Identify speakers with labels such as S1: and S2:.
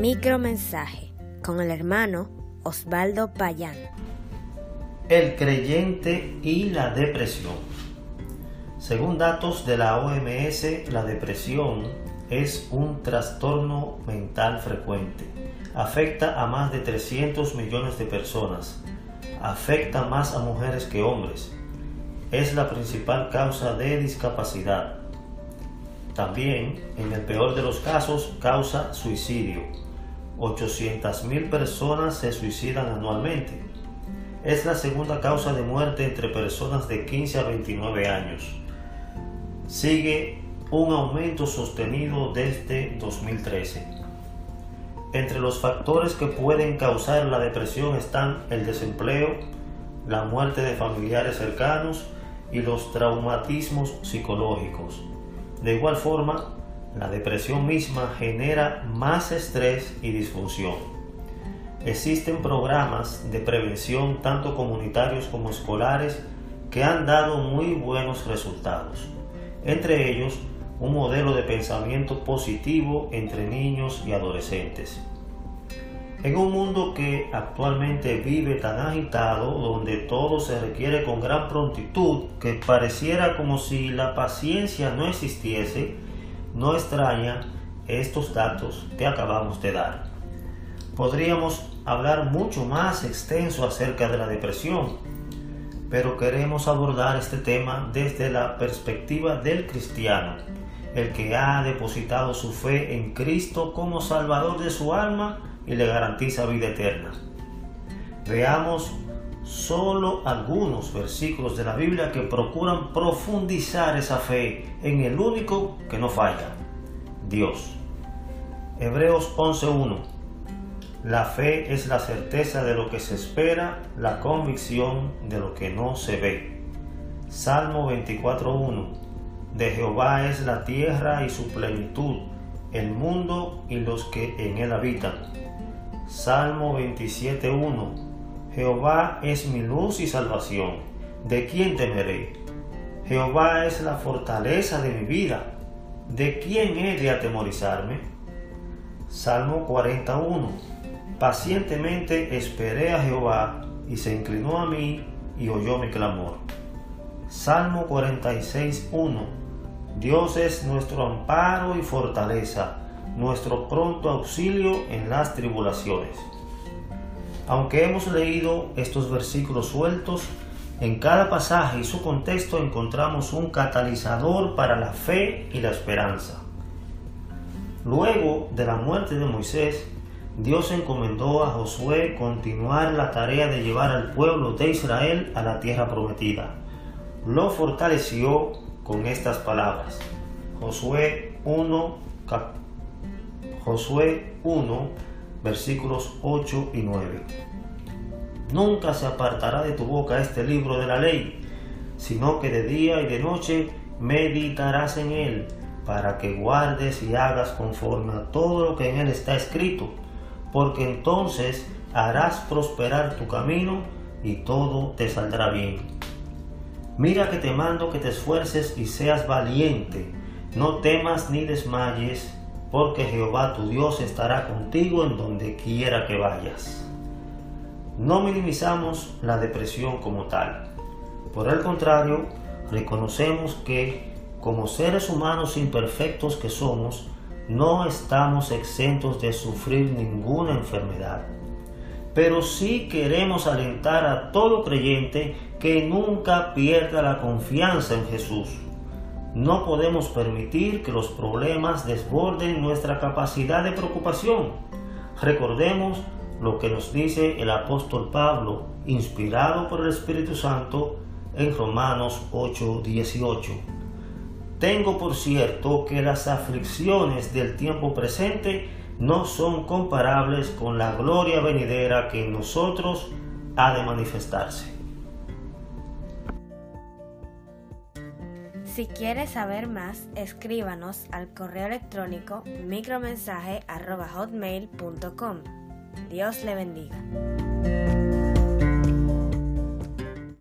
S1: Micromensaje con el hermano Osvaldo Payán.
S2: El creyente y la depresión. Según datos de la OMS, la depresión es un trastorno mental frecuente. Afecta a más de 300 millones de personas. Afecta más a mujeres que hombres. Es la principal causa de discapacidad. También, en el peor de los casos, causa suicidio. 800.000 personas se suicidan anualmente. Es la segunda causa de muerte entre personas de 15 a 29 años. Sigue un aumento sostenido desde 2013. Entre los factores que pueden causar la depresión están el desempleo, la muerte de familiares cercanos y los traumatismos psicológicos. De igual forma, la depresión misma genera más estrés y disfunción. Existen programas de prevención tanto comunitarios como escolares que han dado muy buenos resultados. Entre ellos, un modelo de pensamiento positivo entre niños y adolescentes. En un mundo que actualmente vive tan agitado, donde todo se requiere con gran prontitud, que pareciera como si la paciencia no existiese, no extraña estos datos que acabamos de dar. Podríamos hablar mucho más extenso acerca de la depresión, pero queremos abordar este tema desde la perspectiva del cristiano, el que ha depositado su fe en Cristo como Salvador de su alma y le garantiza vida eterna. Veamos solo algunos versículos de la Biblia que procuran profundizar esa fe en el único que no falla, Dios. Hebreos 11.1 La fe es la certeza de lo que se espera, la convicción de lo que no se ve. Salmo 24.1 De Jehová es la tierra y su plenitud, el mundo y los que en él habitan Salmo 27.1 Jehová es mi luz y salvación. ¿De quién temeré? Jehová es la fortaleza de mi vida. ¿De quién he de atemorizarme? Salmo 41 Pacientemente esperé a Jehová y se inclinó a mí y oyó mi clamor. Salmo 46.1 Dios es nuestro amparo y fortaleza nuestro pronto auxilio en las tribulaciones. Aunque hemos leído estos versículos sueltos, en cada pasaje y su contexto encontramos un catalizador para la fe y la esperanza. Luego de la muerte de Moisés, Dios encomendó a Josué continuar la tarea de llevar al pueblo de Israel a la tierra prometida. Lo fortaleció con estas palabras. Josué 1, Josué 1, versículos 8 y 9. Nunca se apartará de tu boca este libro de la ley, sino que de día y de noche meditarás en él, para que guardes y hagas conforme a todo lo que en él está escrito, porque entonces harás prosperar tu camino y todo te saldrá bien. Mira que te mando que te esfuerces y seas valiente, no temas ni desmayes, porque Jehová tu Dios estará contigo en donde quiera que vayas. No minimizamos la depresión como tal. Por el contrario, reconocemos que, como seres humanos imperfectos que somos, no estamos exentos de sufrir ninguna enfermedad. Pero sí queremos alentar a todo creyente que nunca pierda la confianza en Jesús no podemos permitir que los problemas desborden nuestra capacidad de preocupación. Recordemos lo que nos dice el apóstol Pablo, inspirado por el Espíritu Santo, en Romanos 8:18. Tengo por cierto que las aflicciones del tiempo presente no son comparables con la gloria venidera que en nosotros ha de manifestarse.
S1: Si quieres saber más, escríbanos al correo electrónico micromensaje.hotmail.com. Dios le bendiga.